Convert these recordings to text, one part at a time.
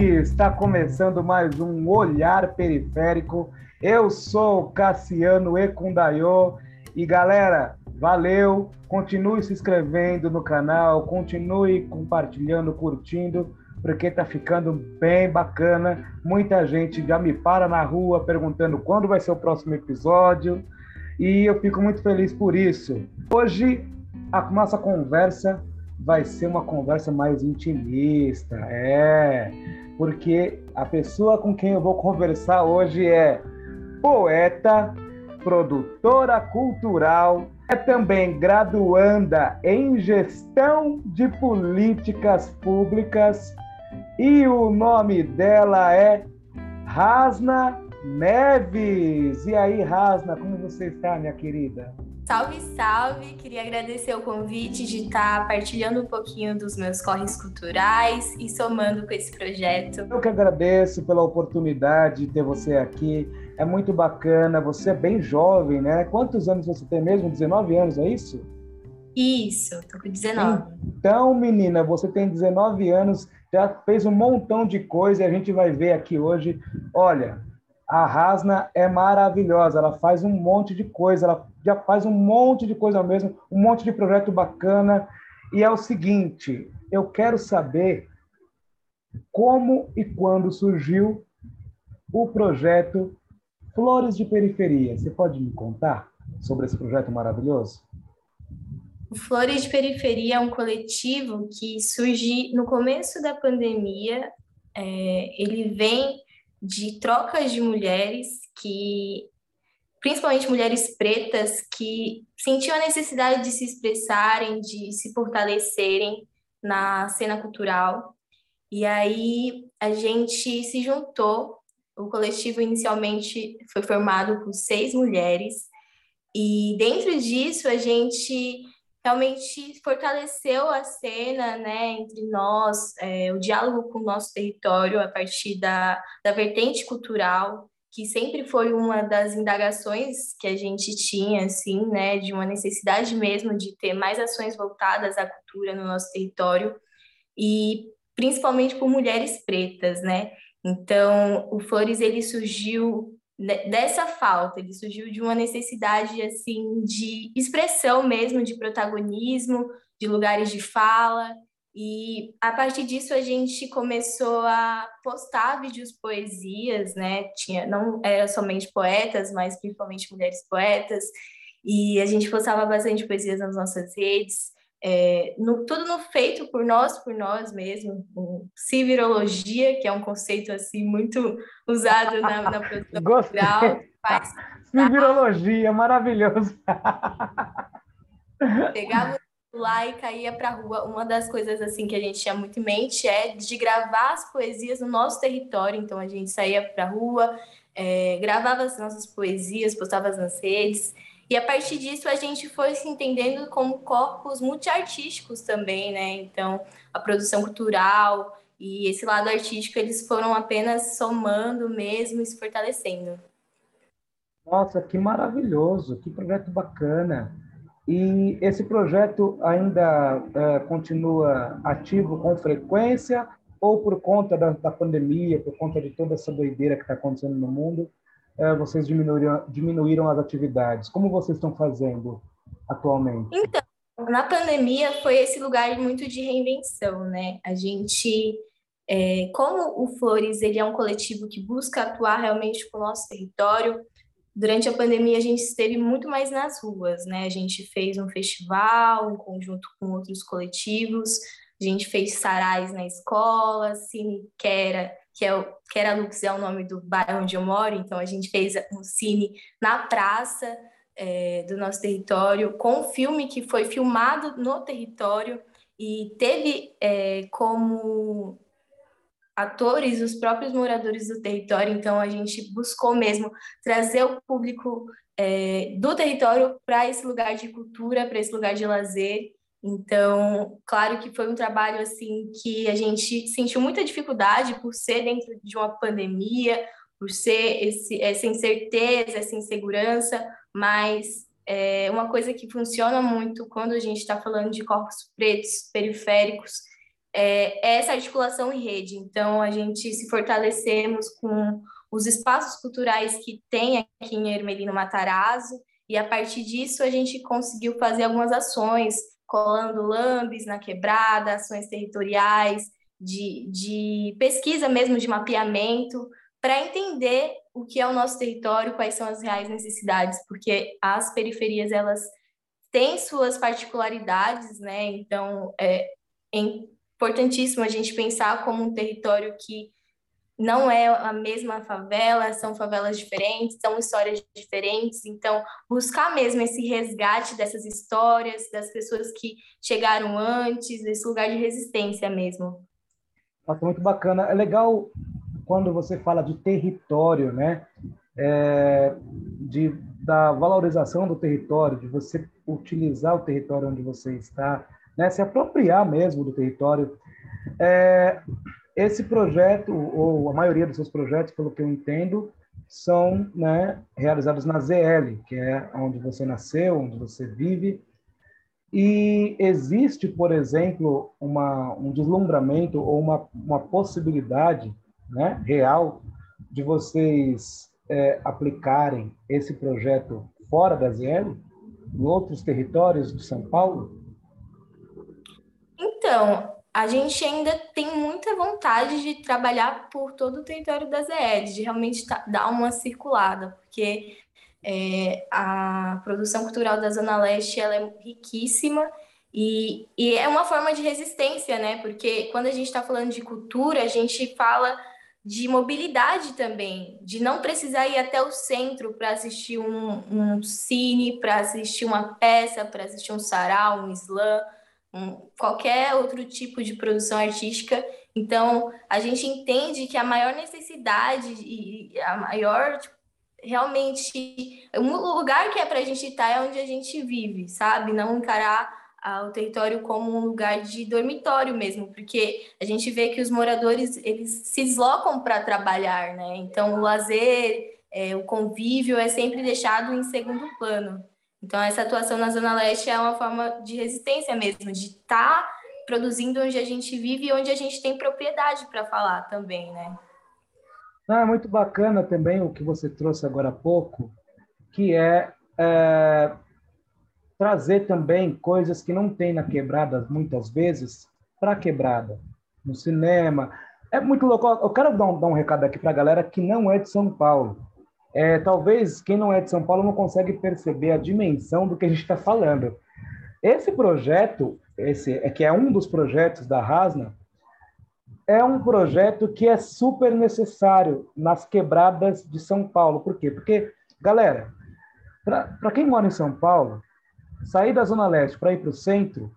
Está começando mais um Olhar Periférico. Eu sou Cassiano Ekundayo e galera, valeu! Continue se inscrevendo no canal, continue compartilhando, curtindo, porque tá ficando bem bacana. Muita gente já me para na rua perguntando quando vai ser o próximo episódio e eu fico muito feliz por isso. Hoje a nossa conversa vai ser uma conversa mais intimista, é, porque a pessoa com quem eu vou conversar hoje é poeta, produtora cultural, é também graduanda em gestão de políticas públicas e o nome dela é Rasna Neves. E aí, Rasna, como você está, minha querida? Salve, salve! Queria agradecer o convite de estar partilhando um pouquinho dos meus corres culturais e somando com esse projeto. Eu que agradeço pela oportunidade de ter você aqui. É muito bacana. Você é bem jovem, né? Quantos anos você tem mesmo? 19 anos, é isso? Isso, tô com 19. Então, menina, você tem 19 anos, já fez um montão de coisa e a gente vai ver aqui hoje. Olha, a Rasna é maravilhosa, ela faz um monte de coisa, ela já faz um monte de coisa mesmo, um monte de projeto bacana. E é o seguinte, eu quero saber como e quando surgiu o projeto Flores de Periferia. Você pode me contar sobre esse projeto maravilhoso? O Flores de Periferia é um coletivo que surge no começo da pandemia. É, ele vem de trocas de mulheres que, principalmente mulheres pretas, que sentiam a necessidade de se expressarem, de se fortalecerem na cena cultural. E aí a gente se juntou. O coletivo inicialmente foi formado por seis mulheres, e dentro disso a gente realmente fortaleceu a cena né, entre nós, é, o diálogo com o nosso território a partir da, da vertente cultural, que sempre foi uma das indagações que a gente tinha, assim, né, de uma necessidade mesmo de ter mais ações voltadas à cultura no nosso território, e principalmente por mulheres pretas, né? Então, o Flores ele surgiu dessa falta, ele surgiu de uma necessidade assim de expressão mesmo, de protagonismo, de lugares de fala. E a partir disso a gente começou a postar vídeos poesias, né? Tinha não era somente poetas, mas principalmente mulheres poetas. E a gente postava bastante poesias nas nossas redes. É, no, tudo no feito por nós, por nós mesmo, civirologia, que é um conceito assim muito usado na, na produção cultural. Civirologia, maravilhoso. Pegava lá e caía para a rua. Uma das coisas assim que a gente tinha muito em mente é de gravar as poesias no nosso território. Então a gente saía para a rua, é, gravava as nossas poesias, postava nas redes. E a partir disso a gente foi se entendendo como corpos multiartísticos também, né? Então, a produção cultural e esse lado artístico eles foram apenas somando mesmo e se fortalecendo. Nossa, que maravilhoso, que projeto bacana. E esse projeto ainda uh, continua ativo com frequência ou por conta da, da pandemia, por conta de toda essa doideira que está acontecendo no mundo, é, vocês diminuíram, diminuíram as atividades? Como vocês estão fazendo atualmente? Então, na pandemia foi esse lugar muito de reinvenção, né? A gente, é, como o Flores ele é um coletivo que busca atuar realmente com o nosso território, durante a pandemia a gente esteve muito mais nas ruas, né? A gente fez um festival em conjunto com outros coletivos, a gente fez sarais na escola, Cine Quera que é o é o nome do bairro onde eu moro, então a gente fez um cine na praça é, do nosso território, com um filme que foi filmado no território e teve é, como atores os próprios moradores do território, então a gente buscou mesmo trazer o público é, do território para esse lugar de cultura, para esse lugar de lazer, então, claro que foi um trabalho assim que a gente sentiu muita dificuldade por ser dentro de uma pandemia, por ser esse, essa incerteza, essa insegurança, mas é uma coisa que funciona muito quando a gente está falando de corpos pretos, periféricos, é, é essa articulação em rede. Então, a gente se fortalecemos com os espaços culturais que tem aqui em Ermelino Matarazzo, e a partir disso a gente conseguiu fazer algumas ações, colando lambes na quebrada, ações territoriais, de, de pesquisa mesmo, de mapeamento, para entender o que é o nosso território, quais são as reais necessidades, porque as periferias elas têm suas particularidades, né? Então é importantíssimo a gente pensar como um território que não é a mesma favela, são favelas diferentes, são histórias diferentes. Então, buscar mesmo esse resgate dessas histórias, das pessoas que chegaram antes, esse lugar de resistência mesmo. Nossa, muito bacana. É legal quando você fala de território, né? É, de, da valorização do território, de você utilizar o território onde você está, né? se apropriar mesmo do território. É, esse projeto, ou a maioria dos seus projetos, pelo que eu entendo, são né, realizados na ZL, que é onde você nasceu, onde você vive. E existe, por exemplo, uma, um deslumbramento ou uma, uma possibilidade né, real de vocês é, aplicarem esse projeto fora da ZL, em outros territórios de São Paulo? Então, a gente ainda tem muita vontade de trabalhar por todo o território das EEDs, de realmente tá, dar uma circulada, porque é, a produção cultural da Zona Leste ela é riquíssima e, e é uma forma de resistência, né? Porque quando a gente está falando de cultura, a gente fala de mobilidade também, de não precisar ir até o centro para assistir um, um cine, para assistir uma peça, para assistir um sarau, um slam um, qualquer outro tipo de produção artística. Então, a gente entende que a maior necessidade e a maior, tipo, realmente, o lugar que é para a gente estar é onde a gente vive, sabe? Não encarar ah, o território como um lugar de dormitório mesmo, porque a gente vê que os moradores eles se deslocam para trabalhar, né? Então, o lazer, é, o convívio é sempre deixado em segundo plano. Então, essa atuação na Zona Leste é uma forma de resistência mesmo, de estar tá produzindo onde a gente vive e onde a gente tem propriedade para falar também, né? Ah, muito bacana também o que você trouxe agora há pouco, que é, é trazer também coisas que não tem na quebrada muitas vezes para a quebrada, no cinema. É muito louco. Eu quero dar um, dar um recado aqui para a galera que não é de São Paulo é, talvez quem não é de São Paulo não consegue perceber a dimensão do que a gente está falando. Esse projeto, esse é que é um dos projetos da Rasna, é um projeto que é super necessário nas quebradas de São Paulo. Por quê? Porque, galera, para quem mora em São Paulo, sair da Zona Leste para ir para o centro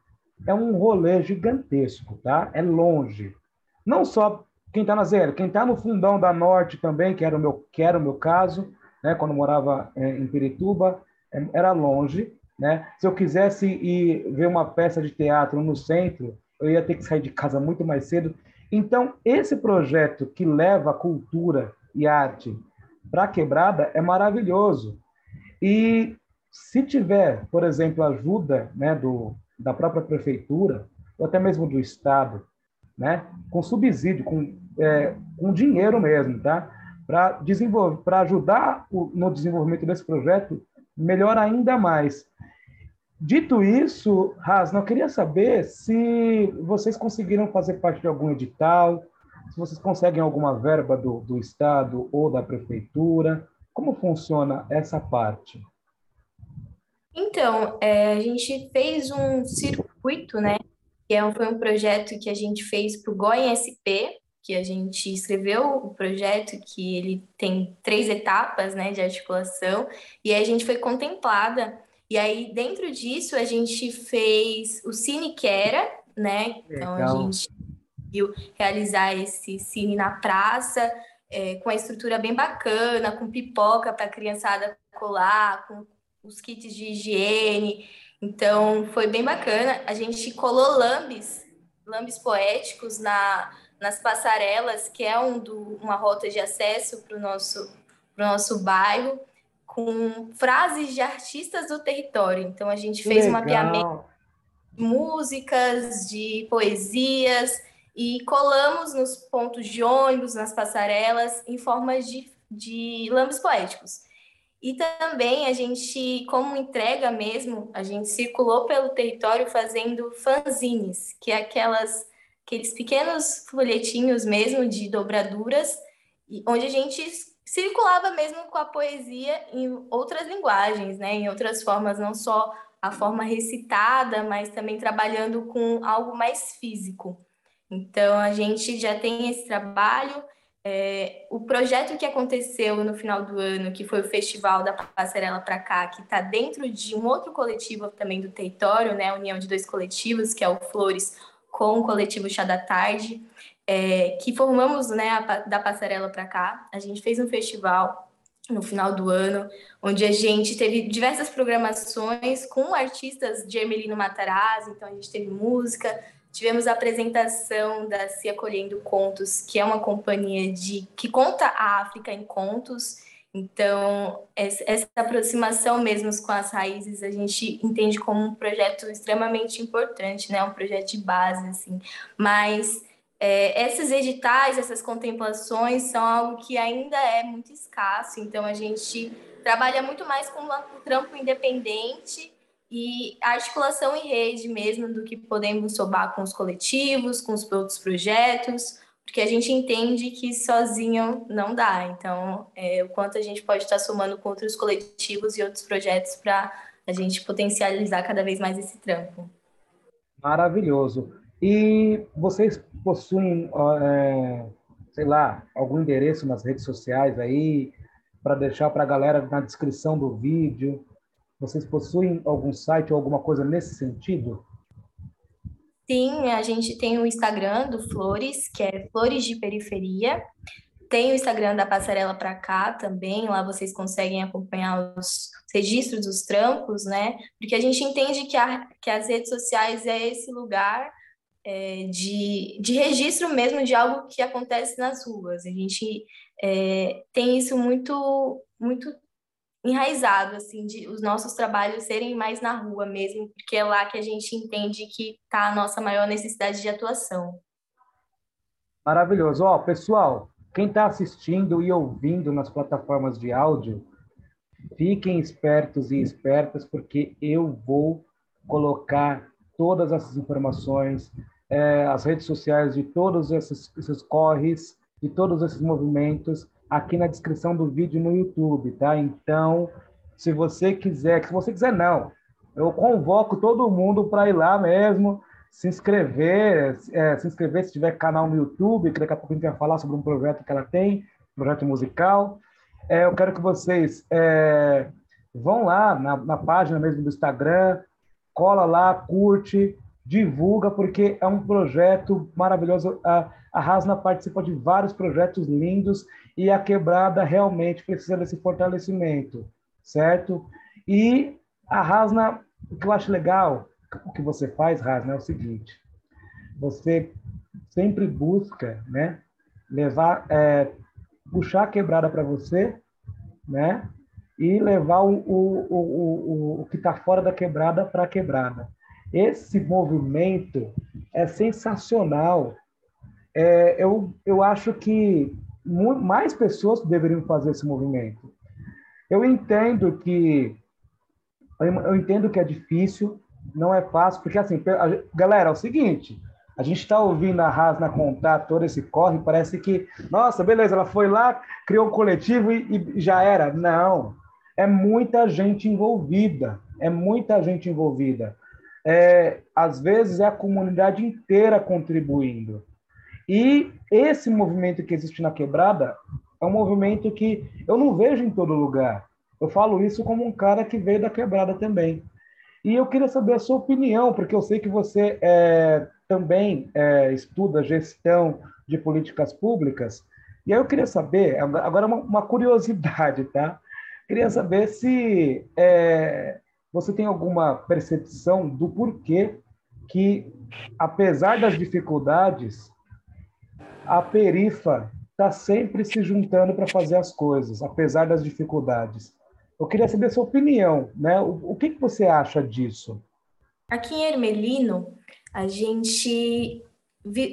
é um rolê gigantesco, tá? É longe. Não só quem está na zero, quem está no fundão da Norte também, que era o meu, que era o meu caso, né, quando morava é, em Pirituba, é, era longe, né? Se eu quisesse ir ver uma peça de teatro no centro, eu ia ter que sair de casa muito mais cedo. Então, esse projeto que leva cultura e arte para a quebrada é maravilhoso. E se tiver, por exemplo, ajuda né, do, da própria prefeitura, ou até mesmo do Estado, né, com subsídio, com, é, com dinheiro mesmo, tá? Para desenvolver, para ajudar o, no desenvolvimento desse projeto, melhor ainda mais. Dito isso, Rasna, eu queria saber se vocês conseguiram fazer parte de algum edital, se vocês conseguem alguma verba do, do Estado ou da Prefeitura. Como funciona essa parte? Então, é, a gente fez um circuito, né, que é foi um projeto que a gente fez para o SP, que a gente escreveu o projeto, que ele tem três etapas né, de articulação, e aí a gente foi contemplada. E aí, dentro disso, a gente fez o Cine Quera, né? Então, a gente viu realizar esse cine na praça, é, com a estrutura bem bacana, com pipoca para a criançada colar, com os kits de higiene. Então, foi bem bacana. A gente colou lambes, lambes poéticos na, nas passarelas, que é um do, uma rota de acesso para o nosso, pro nosso bairro, com frases de artistas do território. Então, a gente fez um mapeamento músicas, de poesias e colamos nos pontos de ônibus, nas passarelas, em formas de, de lambes poéticos. E também a gente, como entrega mesmo, a gente circulou pelo território fazendo fanzines, que é aquelas, aqueles pequenos folhetinhos mesmo de dobraduras, onde a gente circulava mesmo com a poesia em outras linguagens, né? em outras formas, não só a forma recitada, mas também trabalhando com algo mais físico. Então, a gente já tem esse trabalho é, o projeto que aconteceu no final do ano, que foi o Festival da Passarela para cá, que está dentro de um outro coletivo também do território, né, a união de dois coletivos, que é o Flores com o coletivo Chá da Tarde, é, que formamos né, a, da Passarela para cá. A gente fez um festival no final do ano, onde a gente teve diversas programações com artistas de Ermelino Matarazzo, então a gente teve música, Tivemos a apresentação da Se Acolhendo Contos, que é uma companhia de que conta a África em contos. Então, essa aproximação mesmo com as raízes, a gente entende como um projeto extremamente importante, né? Um projeto de base, assim. Mas é, esses editais, essas contemplações são algo que ainda é muito escasso. Então, a gente trabalha muito mais com um trampo independente e articulação em rede mesmo do que podemos somar com os coletivos, com os outros projetos, porque a gente entende que sozinho não dá. Então, é, o quanto a gente pode estar somando com outros coletivos e outros projetos para a gente potencializar cada vez mais esse trampo. Maravilhoso. E vocês possuem, é, sei lá, algum endereço nas redes sociais aí para deixar para a galera na descrição do vídeo? Vocês possuem algum site ou alguma coisa nesse sentido? Sim, a gente tem o Instagram do Flores, que é Flores de Periferia. Tem o Instagram da Passarela para cá também, lá vocês conseguem acompanhar os registros dos trampos, né? Porque a gente entende que, a, que as redes sociais é esse lugar é, de, de registro mesmo de algo que acontece nas ruas. A gente é, tem isso muito, muito enraizado, assim, de os nossos trabalhos serem mais na rua mesmo, porque é lá que a gente entende que está a nossa maior necessidade de atuação. Maravilhoso. Ó, pessoal, quem está assistindo e ouvindo nas plataformas de áudio, fiquem espertos e espertas, porque eu vou colocar todas essas informações, é, as redes sociais de todos esses, esses corres, de todos esses movimentos, aqui na descrição do vídeo no YouTube, tá? Então, se você quiser, se você quiser não, eu convoco todo mundo para ir lá mesmo, se inscrever, é, se inscrever se tiver canal no YouTube, que daqui a pouco a gente vai falar sobre um projeto que ela tem, projeto musical. É, eu quero que vocês é, vão lá na, na página mesmo do Instagram, cola lá, curte, divulga, porque é um projeto maravilhoso. A, a Rasna participa de vários projetos lindos e a quebrada realmente precisa desse fortalecimento, certo? E a Rasna, o que eu acho legal, o que você faz, Rasna, é o seguinte: você sempre busca, né, levar, é, puxar a quebrada para você, né, e levar o, o, o, o, o que está fora da quebrada para a quebrada. Esse movimento é sensacional. É, eu, eu acho que mais pessoas deveriam fazer esse movimento. Eu entendo que eu entendo que é difícil, não é fácil, porque assim, galera, é o seguinte, a gente está ouvindo a Rasna contar todo esse corre, parece que, nossa, beleza, ela foi lá, criou um coletivo e, e já era. Não, é muita gente envolvida, é muita gente envolvida. É, às vezes é a comunidade inteira contribuindo. E esse movimento que existe na quebrada é um movimento que eu não vejo em todo lugar. Eu falo isso como um cara que veio da quebrada também. E eu queria saber a sua opinião, porque eu sei que você é, também é, estuda gestão de políticas públicas. E aí eu queria saber, agora uma, uma curiosidade, tá? Queria saber se é, você tem alguma percepção do porquê que, apesar das dificuldades, a perifa está sempre se juntando para fazer as coisas, apesar das dificuldades. Eu queria saber a sua opinião, né? O, o que, que você acha disso? aqui em Ermelino, a gente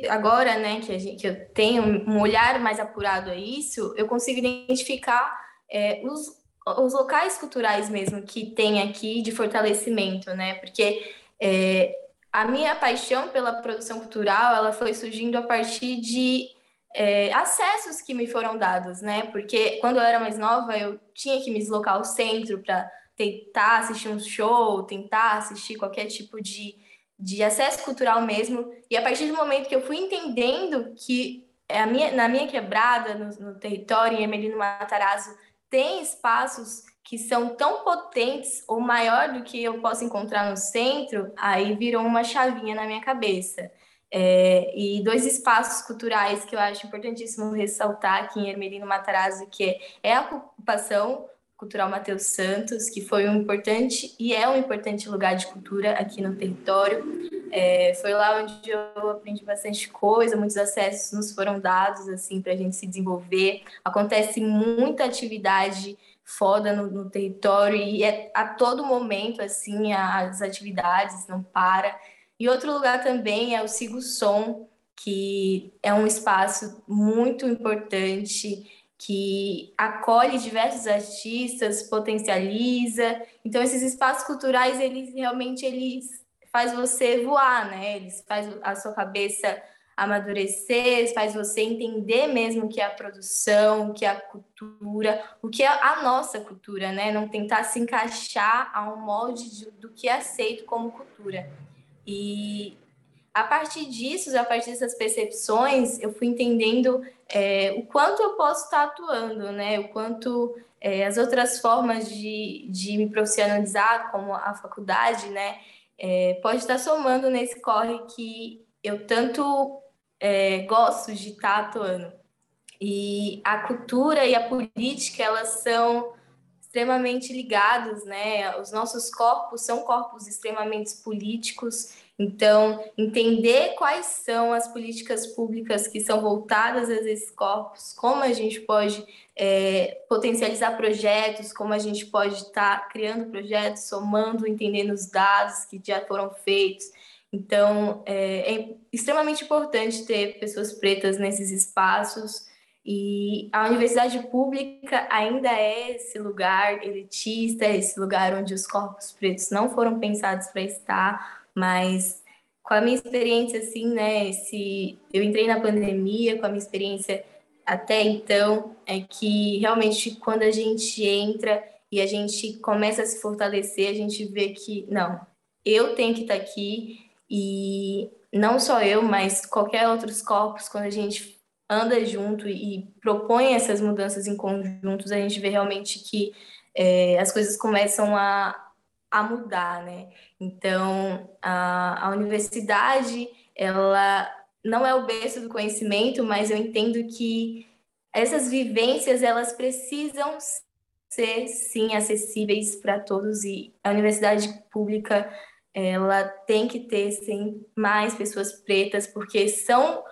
agora, né, que, gente, que, eu tenho um olhar mais apurado a isso, eu consigo identificar é, os, os locais culturais mesmo que tem aqui de fortalecimento, né? Porque é, a minha paixão pela produção cultural, ela foi surgindo a partir de é, acessos que me foram dados, né? Porque quando eu era mais nova, eu tinha que me deslocar ao centro para tentar assistir um show, tentar assistir qualquer tipo de de acesso cultural mesmo. E a partir do momento que eu fui entendendo que a minha, na minha quebrada, no, no território, em Emelino Matarazzo, tem espaços que são tão potentes ou maior do que eu posso encontrar no centro, aí virou uma chavinha na minha cabeça. É, e dois espaços culturais que eu acho importantíssimo ressaltar aqui em Ermelino Matarazzo, que é, é a ocupação Cultural Matheus Santos, que foi um importante e é um importante lugar de cultura aqui no território. É, foi lá onde eu aprendi bastante coisa, muitos acessos nos foram dados assim para a gente se desenvolver. Acontece muita atividade foda no, no território e é, a todo momento assim as atividades não para. E outro lugar também é o Sigo Som, que é um espaço muito importante que acolhe diversos artistas, potencializa. Então esses espaços culturais, eles realmente eles faz você voar, né? Eles faz a sua cabeça amadurecer, faz você entender mesmo o que é a produção, o que é a cultura, o que é a nossa cultura, né? Não tentar se encaixar a um molde de, do que é aceito como cultura. E a partir disso, a partir dessas percepções, eu fui entendendo é, o quanto eu posso estar atuando, né? O quanto é, as outras formas de, de me profissionalizar, como a faculdade, né? É, pode estar somando nesse corre que eu tanto é, gosto de estar atuando. E a cultura e a política, elas são extremamente ligados, né? Os nossos corpos são corpos extremamente políticos então, entender quais são as políticas públicas que são voltadas a esses corpos, como a gente pode é, potencializar projetos, como a gente pode estar tá criando projetos, somando, entendendo os dados que já foram feitos. Então, é, é extremamente importante ter pessoas pretas nesses espaços. E a universidade pública ainda é esse lugar elitista, esse lugar onde os corpos pretos não foram pensados para estar, mas com a minha experiência, assim, né? Esse, eu entrei na pandemia, com a minha experiência até então, é que realmente quando a gente entra e a gente começa a se fortalecer, a gente vê que, não, eu tenho que estar aqui e não só eu, mas qualquer outros corpos, quando a gente anda junto e propõe essas mudanças em conjuntos, a gente vê realmente que é, as coisas começam a, a mudar, né? Então, a, a universidade, ela não é o berço do conhecimento, mas eu entendo que essas vivências, elas precisam ser, sim, acessíveis para todos e a universidade pública, ela tem que ter, sim, mais pessoas pretas, porque são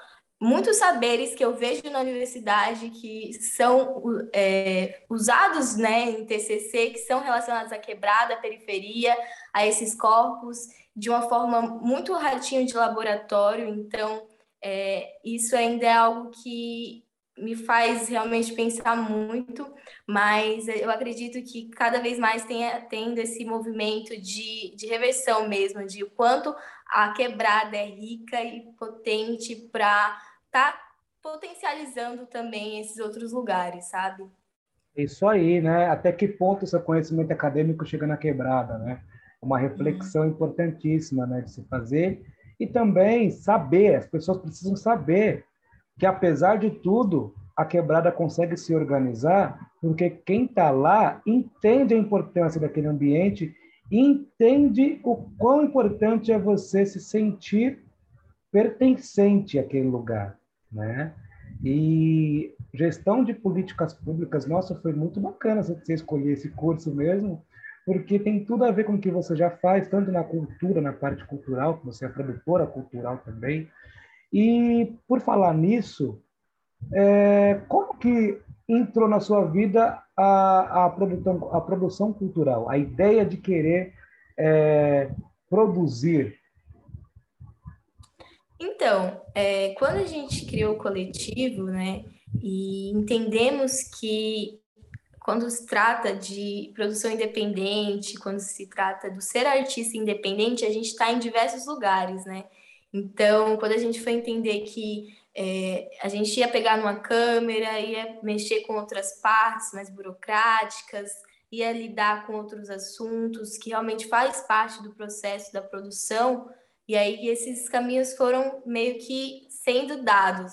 muitos saberes que eu vejo na universidade que são é, usados né, em TCC, que são relacionados à quebrada, à periferia, a esses corpos, de uma forma muito ratinho de laboratório. Então, é, isso ainda é algo que me faz realmente pensar muito, mas eu acredito que cada vez mais tenha tendo esse movimento de, de reversão mesmo, de o quanto a quebrada é rica e potente para estar tá potencializando também esses outros lugares, sabe? Isso aí, né? Até que ponto seu conhecimento acadêmico chega na quebrada, né? Uma reflexão uhum. importantíssima, né, de se fazer e também saber, as pessoas precisam saber que apesar de tudo, a quebrada consegue se organizar, porque quem está lá entende a importância daquele ambiente, entende o quão importante é você se sentir pertencente àquele lugar né? E gestão de políticas públicas, nossa, foi muito bacana você escolher esse curso mesmo, porque tem tudo a ver com o que você já faz, tanto na cultura, na parte cultural, que você é produtora cultural também. E por falar nisso, é, como que entrou na sua vida a, a, produção, a produção cultural, a ideia de querer é, produzir? Então, é, quando a gente criou o coletivo, né, e entendemos que quando se trata de produção independente, quando se trata do ser artista independente, a gente está em diversos lugares, né? Então, quando a gente foi entender que é, a gente ia pegar numa câmera, ia mexer com outras partes mais burocráticas, ia lidar com outros assuntos que realmente faz parte do processo da produção, e aí esses caminhos foram meio que sendo dados.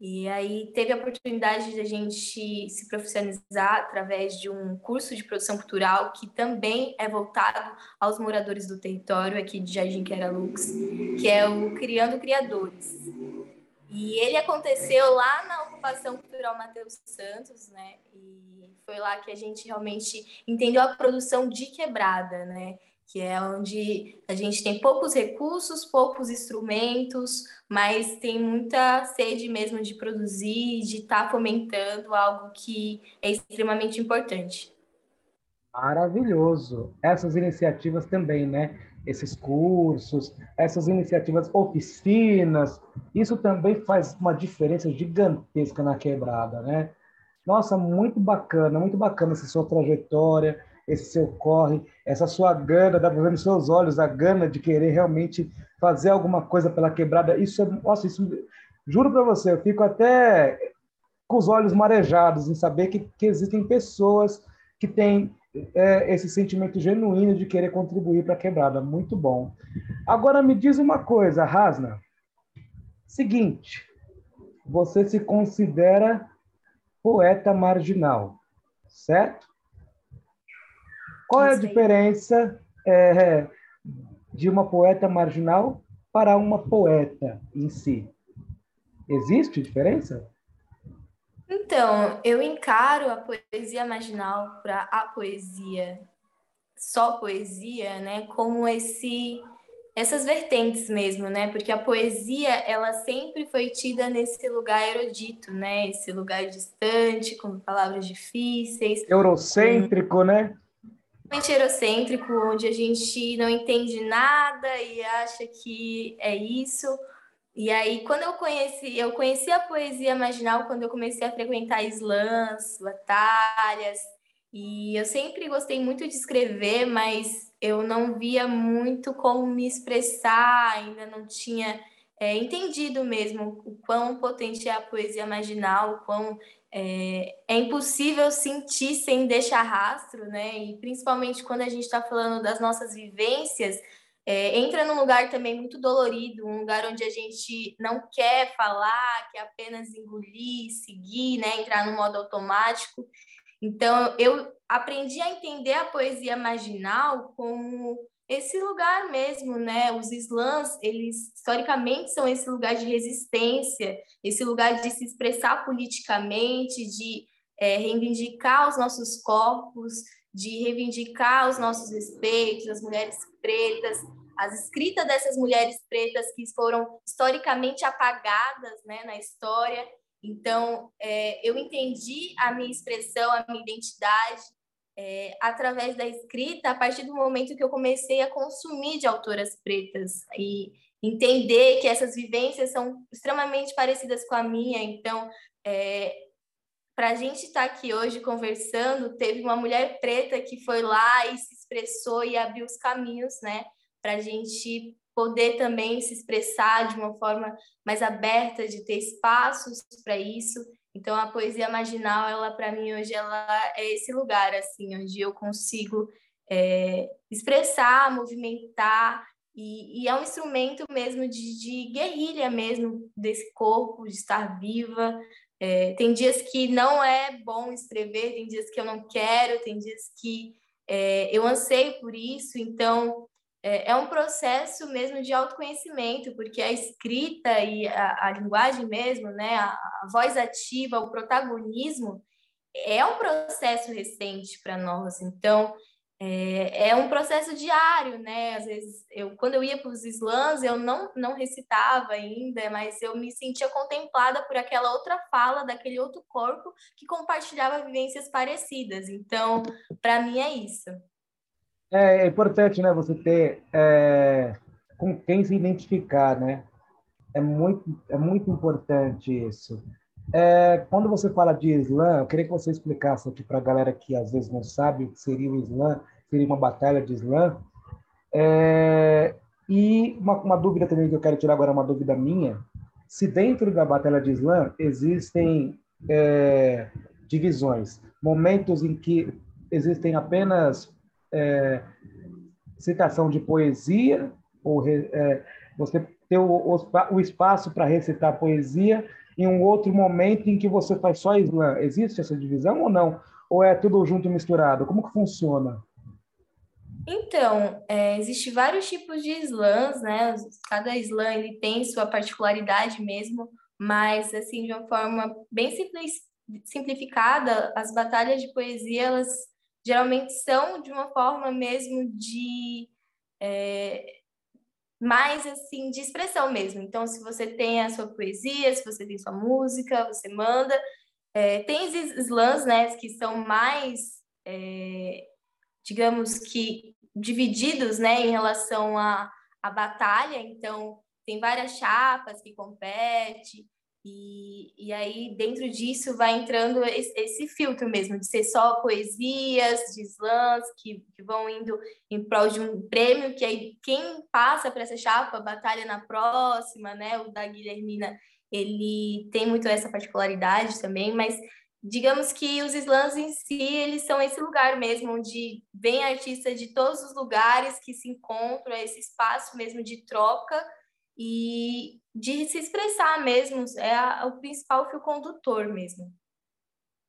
E aí teve a oportunidade de a gente se profissionalizar através de um curso de produção cultural que também é voltado aos moradores do território aqui de Jardim Lux, que é o Criando Criadores. E ele aconteceu lá na ocupação cultural Matheus Santos, né? E foi lá que a gente realmente entendeu a produção de quebrada, né? Que é onde a gente tem poucos recursos, poucos instrumentos, mas tem muita sede mesmo de produzir, de estar tá fomentando algo que é extremamente importante. Maravilhoso. Essas iniciativas também, né? Esses cursos, essas iniciativas, oficinas, isso também faz uma diferença gigantesca na quebrada, né? Nossa, muito bacana, muito bacana essa sua trajetória, esse seu corre, essa sua gana, dá para ver nos seus olhos a gana de querer realmente fazer alguma coisa pela quebrada. Isso é, nossa, isso, juro para você, eu fico até com os olhos marejados em saber que, que existem pessoas que têm é, esse sentimento genuíno de querer contribuir para a quebrada. Muito bom. Agora me diz uma coisa, Rasna. Seguinte, você se considera poeta marginal, certo? Qual é a diferença é, de uma poeta marginal para uma poeta em si? Existe diferença? Então, eu encaro a poesia marginal para a poesia, só poesia, né, como esse essas vertentes mesmo, né? Porque a poesia, ela sempre foi tida nesse lugar erudito, né? Esse lugar distante, com palavras difíceis. Eurocêntrico, com... né? Totalmente eurocêntrico, onde a gente não entende nada e acha que é isso. E aí, quando eu conheci, eu conheci a poesia marginal quando eu comecei a frequentar slams, batalhas, e eu sempre gostei muito de escrever, mas eu não via muito como me expressar, ainda não tinha é, entendido mesmo o quão potente é a poesia marginal, o quão é, é, impossível sentir sem deixar rastro, né? E principalmente quando a gente está falando das nossas vivências, é, entra num lugar também muito dolorido, um lugar onde a gente não quer falar, quer apenas engolir, seguir, né? Entrar no modo automático. Então, eu aprendi a entender a poesia marginal como esse lugar mesmo, né? Os slams, eles historicamente são esse lugar de resistência, esse lugar de se expressar politicamente, de é, reivindicar os nossos corpos, de reivindicar os nossos respeitos, as mulheres pretas, as escritas dessas mulheres pretas que foram historicamente apagadas né, na história. Então, é, eu entendi a minha expressão, a minha identidade é, através da escrita a partir do momento que eu comecei a consumir de autoras pretas e entender que essas vivências são extremamente parecidas com a minha. Então, é, para a gente estar tá aqui hoje conversando, teve uma mulher preta que foi lá e se expressou e abriu os caminhos, né, para a gente poder também se expressar de uma forma mais aberta, de ter espaços para isso. Então a poesia marginal, ela para mim hoje ela é esse lugar assim, onde eu consigo é, expressar, movimentar e, e, é um instrumento mesmo de, de, guerrilha mesmo desse corpo, de estar viva. É, tem dias que não é bom escrever, tem dias que eu não quero, tem dias que é, eu anseio por isso. Então é, é, um processo mesmo de autoconhecimento, porque a escrita e a, a linguagem mesmo, né, a, a, voz ativa, o protagonismo, é um processo recente para nós. Então, é, é, um processo diário, né? Às vezes, eu, quando eu ia para os slams, eu não, não recitava ainda, mas eu me sentia contemplada por aquela outra fala, daquele outro corpo que compartilhava vivências parecidas. Então, para mim é isso. É, é importante, né, você ter é, com quem se identificar, né? É muito, é muito importante isso. É, quando você fala de Islã, eu queria que você explicasse aqui para a galera que às vezes não sabe o que seria o Islã, seria uma batalha de Islã. É, e uma, uma dúvida também que eu quero tirar agora, uma dúvida minha, se dentro da batalha de Islã existem é, divisões, momentos em que existem apenas é, citação de poesia, ou é, você ter o, o, espaço para recitar poesia, em um outro momento em que você faz só Islã. Existe essa divisão ou não? Ou é tudo junto misturado? Como que funciona? Então, é, existe vários tipos de slams, né? Cada slam ele tem sua particularidade mesmo, mas assim de uma forma bem simples, simplificada, as batalhas de poesia elas geralmente são de uma forma mesmo de é, mais assim de expressão mesmo. Então, se você tem a sua poesia, se você tem sua música, você manda. É, tem slams, né, que são mais, é, digamos que divididos, né, em relação à, à batalha. Então, tem várias chapas que competem. E, e aí, dentro disso, vai entrando esse, esse, filtro mesmo, de ser só poesias, de slams, que, que vão indo em prol de um prêmio, que aí quem passa para essa chapa batalha na próxima, né? O da Guilhermina, ele tem muito essa particularidade também, mas digamos que os slams em si, eles são esse lugar mesmo, onde vem artistas de todos os lugares que se encontram, é esse espaço mesmo de troca e de se expressar mesmo, é a, o principal fio condutor mesmo.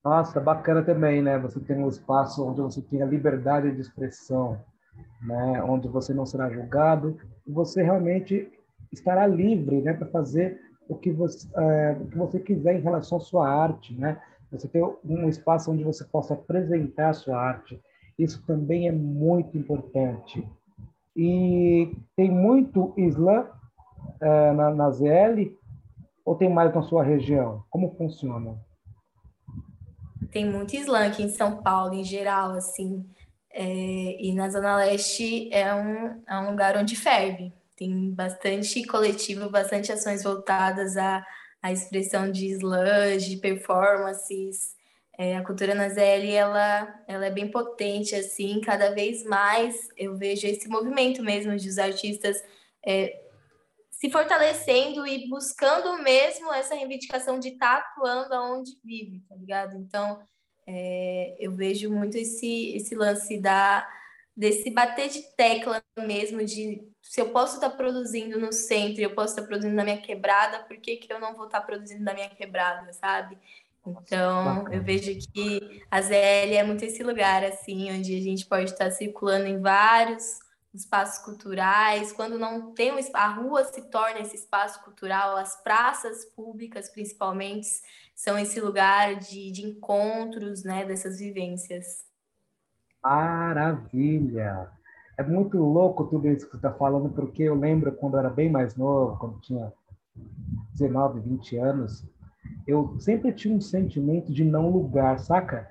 Nossa, bacana também, né? Você tem um espaço onde você tem a liberdade de expressão, né? Onde você não será julgado, você realmente estará livre, né, para fazer o que você, é, o que você quiser em relação à sua arte, né? Você ter um espaço onde você possa apresentar a sua arte. Isso também é muito importante. E tem muito Islã é, na, na ZL ou tem mais na sua região? Como funciona? Tem muito aqui em São Paulo, em geral, assim. É, e na Zona Leste é um, é um lugar onde ferve. Tem bastante coletivo, bastante ações voltadas à, à expressão de slams, de performances. É, a cultura na ZL, ela, ela é bem potente, assim, cada vez mais eu vejo esse movimento mesmo de os artistas é, se fortalecendo e buscando mesmo essa reivindicação de estar tá atuando aonde vive, tá ligado? Então, é, eu vejo muito esse, esse lance da, desse bater de tecla mesmo, de se eu posso estar tá produzindo no centro, eu posso estar tá produzindo na minha quebrada, por que, que eu não vou estar tá produzindo na minha quebrada, sabe? Então, eu vejo que a ZL é muito esse lugar, assim, onde a gente pode estar circulando em vários espaços culturais, quando não tem um, a rua se torna esse espaço cultural, as praças públicas principalmente são esse lugar de, de encontros, né, dessas vivências. Maravilha! É muito louco tudo isso que você está falando, porque eu lembro quando eu era bem mais novo, quando tinha 19, 20 anos, eu sempre tinha um sentimento de não lugar, saca?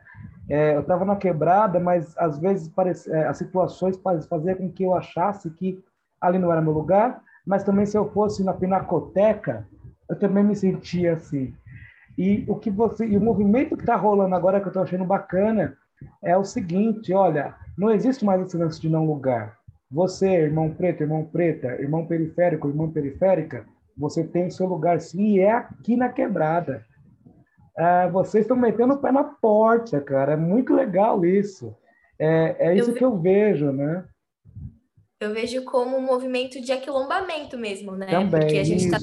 É, eu estava na quebrada, mas às vezes parece, é, as situações faziam com que eu achasse que ali não era meu lugar, mas também se eu fosse na pinacoteca, eu também me sentia assim. E o que você, e o movimento que está rolando agora que eu estou achando bacana é o seguinte, olha, não existe mais esse lance de não lugar. Você, irmão preto, irmão preta, irmão periférico, irmã periférica, você tem seu lugar sim, e é aqui na quebrada. Ah, vocês estão metendo o pé na porta, cara. É muito legal isso. É, é isso eu que eu vejo, né? Eu vejo como um movimento de aquilombamento mesmo, né? Também, Porque a gente está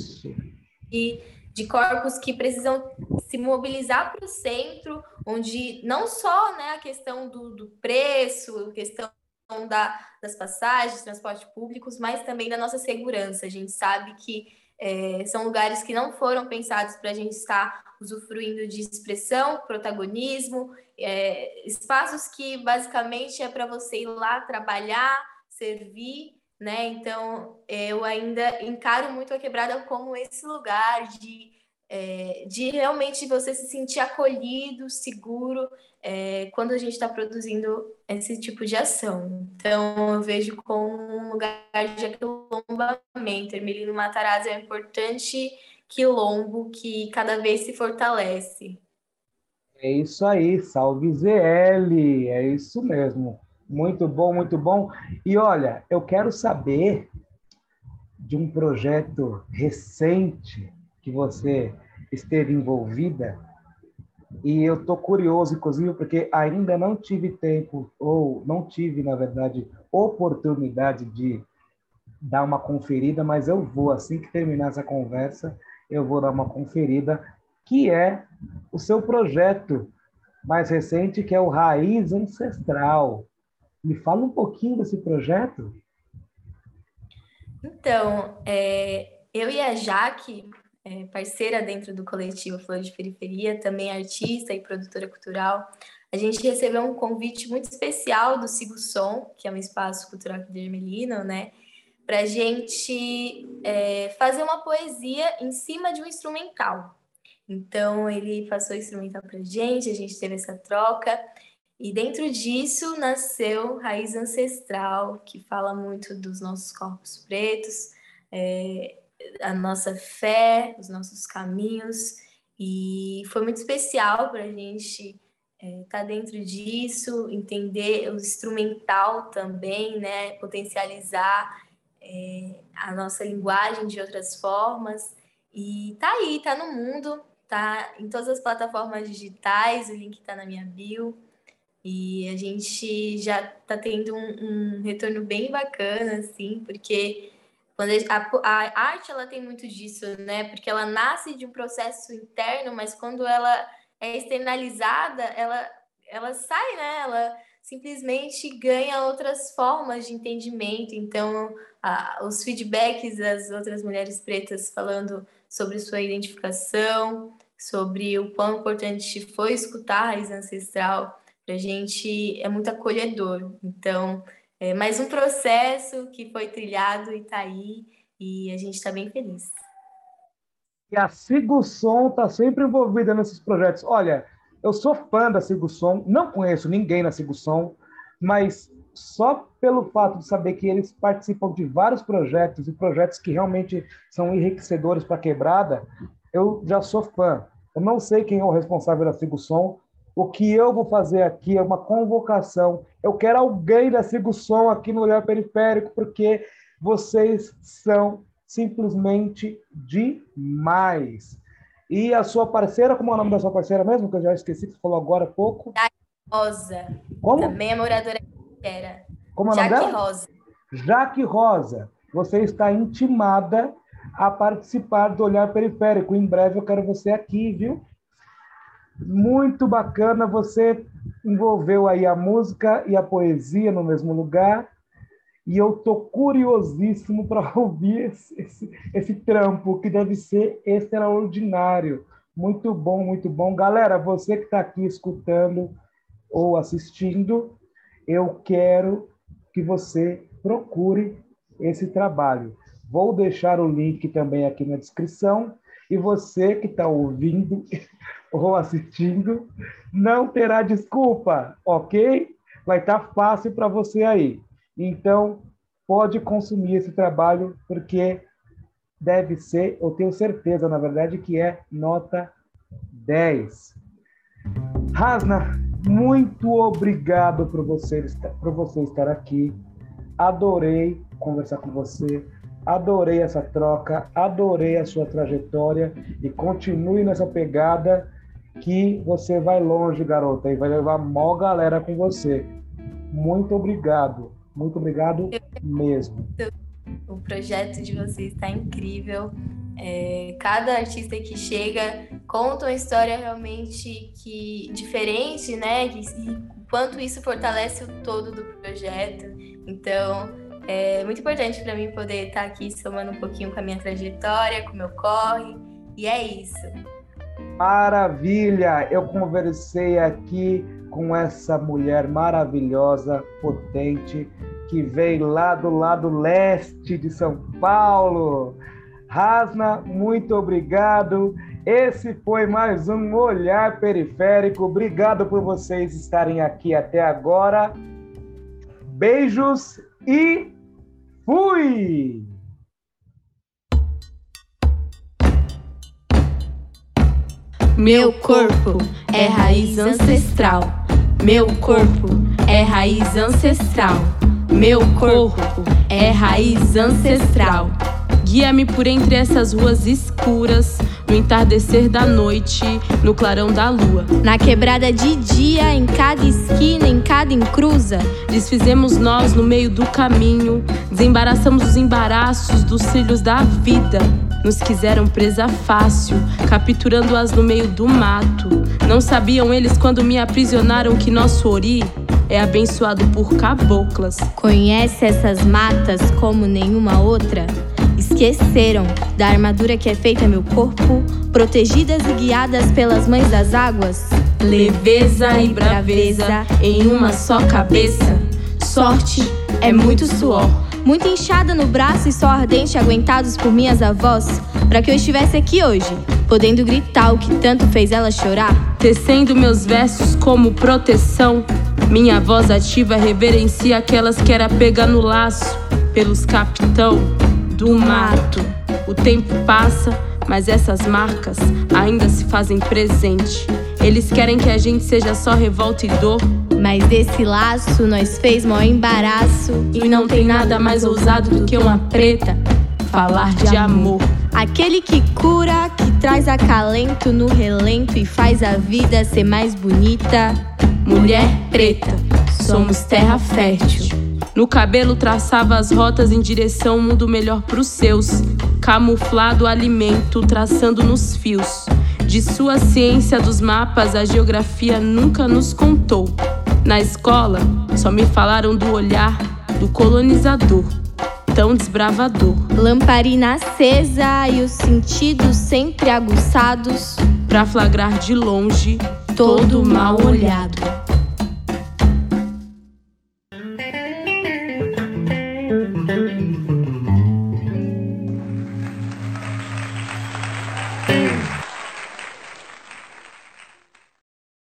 de, de corpos que precisam se mobilizar para o centro, onde não só né, a questão do, do preço, a questão da, das passagens, transporte públicos, mas também da nossa segurança. A gente sabe que é, são lugares que não foram pensados para a gente estar usufruindo de expressão, protagonismo, é, espaços que basicamente é para você ir lá trabalhar, servir, né? Então eu ainda encaro muito a quebrada como esse lugar de, é, de realmente você se sentir acolhido, seguro, é, quando a gente está produzindo esse tipo de ação. Então, eu vejo como um lugar de aquilombamento. Ermelino Matarazzo é um importante quilombo que cada vez se fortalece. É isso aí, salve ZL, é isso mesmo. Muito bom, muito bom. E olha, eu quero saber de um projeto recente que você esteve envolvida. E eu estou curioso, inclusive, porque ainda não tive tempo, ou não tive, na verdade, oportunidade de dar uma conferida, mas eu vou, assim que terminar essa conversa, eu vou dar uma conferida, que é o seu projeto mais recente, que é o Raiz Ancestral. Me fala um pouquinho desse projeto. Então, é, eu e a Jaque, é, parceira dentro do coletivo Flor de Periferia, também artista e produtora cultural, a gente recebeu um convite muito especial do Sigo Som, que é um espaço cultural aqui de Ermelino, né? Para a gente é, fazer uma poesia em cima de um instrumental. Então, ele passou o instrumental para a gente, a gente teve essa troca. E dentro disso nasceu Raiz Ancestral, que fala muito dos nossos corpos pretos, é, a nossa fé, os nossos caminhos. E foi muito especial para a gente estar é, tá dentro disso, entender o instrumental também, né? potencializar é, a nossa linguagem de outras formas. E tá aí, tá no mundo, tá em todas as plataformas digitais, o link está na minha bio. E a gente já está tendo um, um, retorno bem bacana, assim, porque quando a, a, arte ela tem muito disso, né? Porque ela nasce de um processo interno, mas quando ela é externalizada, ela, ela sai, né? Ela simplesmente ganha outras formas de entendimento. Então, a, os feedbacks das outras mulheres pretas falando sobre sua identificação, sobre o quão importante foi escutar a raiz ancestral, para a gente é muito acolhedor. Então, é mais um processo que foi trilhado e está aí, e a gente está bem feliz. E a Sigusson está sempre envolvida nesses projetos. Olha, eu sou fã da Sigusson, não conheço ninguém na Sigusson, mas só pelo fato de saber que eles participam de vários projetos e projetos que realmente são enriquecedores para a quebrada, eu já sou fã. Eu não sei quem é o responsável da Sigusson. O que eu vou fazer aqui é uma convocação. Eu quero alguém da Sigusson aqui no Olhar Periférico, porque vocês são simplesmente demais. E a sua parceira, como é o nome da sua parceira mesmo? Que eu já esqueci, que você falou agora há pouco. Jaque Rosa. Como? Também é moradora era. Como é Jaque dela? Rosa. Jaque Rosa. Você está intimada a participar do Olhar Periférico. Em breve eu quero você aqui, viu? Muito bacana, você envolveu aí a música e a poesia no mesmo lugar. E eu tô curiosíssimo para ouvir esse, esse, esse trampo, que deve ser extraordinário. Muito bom, muito bom. Galera, você que está aqui escutando ou assistindo, eu quero que você procure esse trabalho. Vou deixar o link também aqui na descrição. E você que está ouvindo ou assistindo, não terá desculpa, ok? Vai estar tá fácil para você aí. Então, pode consumir esse trabalho, porque deve ser, eu tenho certeza, na verdade, que é nota 10. Rasna, muito obrigado por você, por você estar aqui. Adorei conversar com você. Adorei essa troca, adorei a sua trajetória e continue nessa pegada que você vai longe, garota, e vai levar mó galera com você. Muito obrigado, muito obrigado mesmo. O projeto de vocês está incrível. É, cada artista que chega conta uma história realmente que diferente, né? E, e quanto isso fortalece o todo do projeto. Então, é muito importante para mim poder estar tá aqui somando um pouquinho com a minha trajetória, com o meu corre, e é isso. Maravilha! Eu conversei aqui com essa mulher maravilhosa, potente, que veio lá do lado leste de São Paulo. Rasna, muito obrigado. Esse foi mais um Olhar Periférico. Obrigado por vocês estarem aqui até agora. Beijos e fui! Meu corpo é raiz ancestral. Meu corpo é raiz ancestral. Meu corpo é raiz ancestral. Guia-me por entre essas ruas escuras, no entardecer da noite, no clarão da lua. Na quebrada de dia, em cada esquina, em cada encruza, desfizemos nós no meio do caminho, desembaraçamos os embaraços dos trilhos da vida. Nos quiseram presa fácil, capturando-as no meio do mato. Não sabiam eles quando me aprisionaram que nosso ori é abençoado por caboclas. Conhece essas matas como nenhuma outra? Esqueceram da armadura que é feita meu corpo, protegidas e guiadas pelas mães das águas? Leveza e braveza em uma só cabeça. Sorte é muito suor. Muita inchada no braço e só ardente aguentados por minhas avós, para que eu estivesse aqui hoje, podendo gritar o que tanto fez ela chorar. Tecendo meus versos como proteção, minha voz ativa reverencia aquelas que era pega no laço pelos capitão do mato. O tempo passa, mas essas marcas ainda se fazem presente. Eles querem que a gente seja só revolta e dor. Mas desse laço nós fez maior embaraço. E não tem nada mais ousado do que uma preta falar de amor. Aquele que cura, que traz acalento no relento e faz a vida ser mais bonita. Mulher preta, somos terra fértil. No cabelo traçava as rotas em direção a um mundo melhor pros seus. Camuflado alimento, traçando nos fios. De sua ciência dos mapas, a geografia nunca nos contou. Na escola, só me falaram do olhar do colonizador, tão desbravador. Lamparina acesa e os sentidos sempre aguçados, para flagrar de longe todo mal olhado.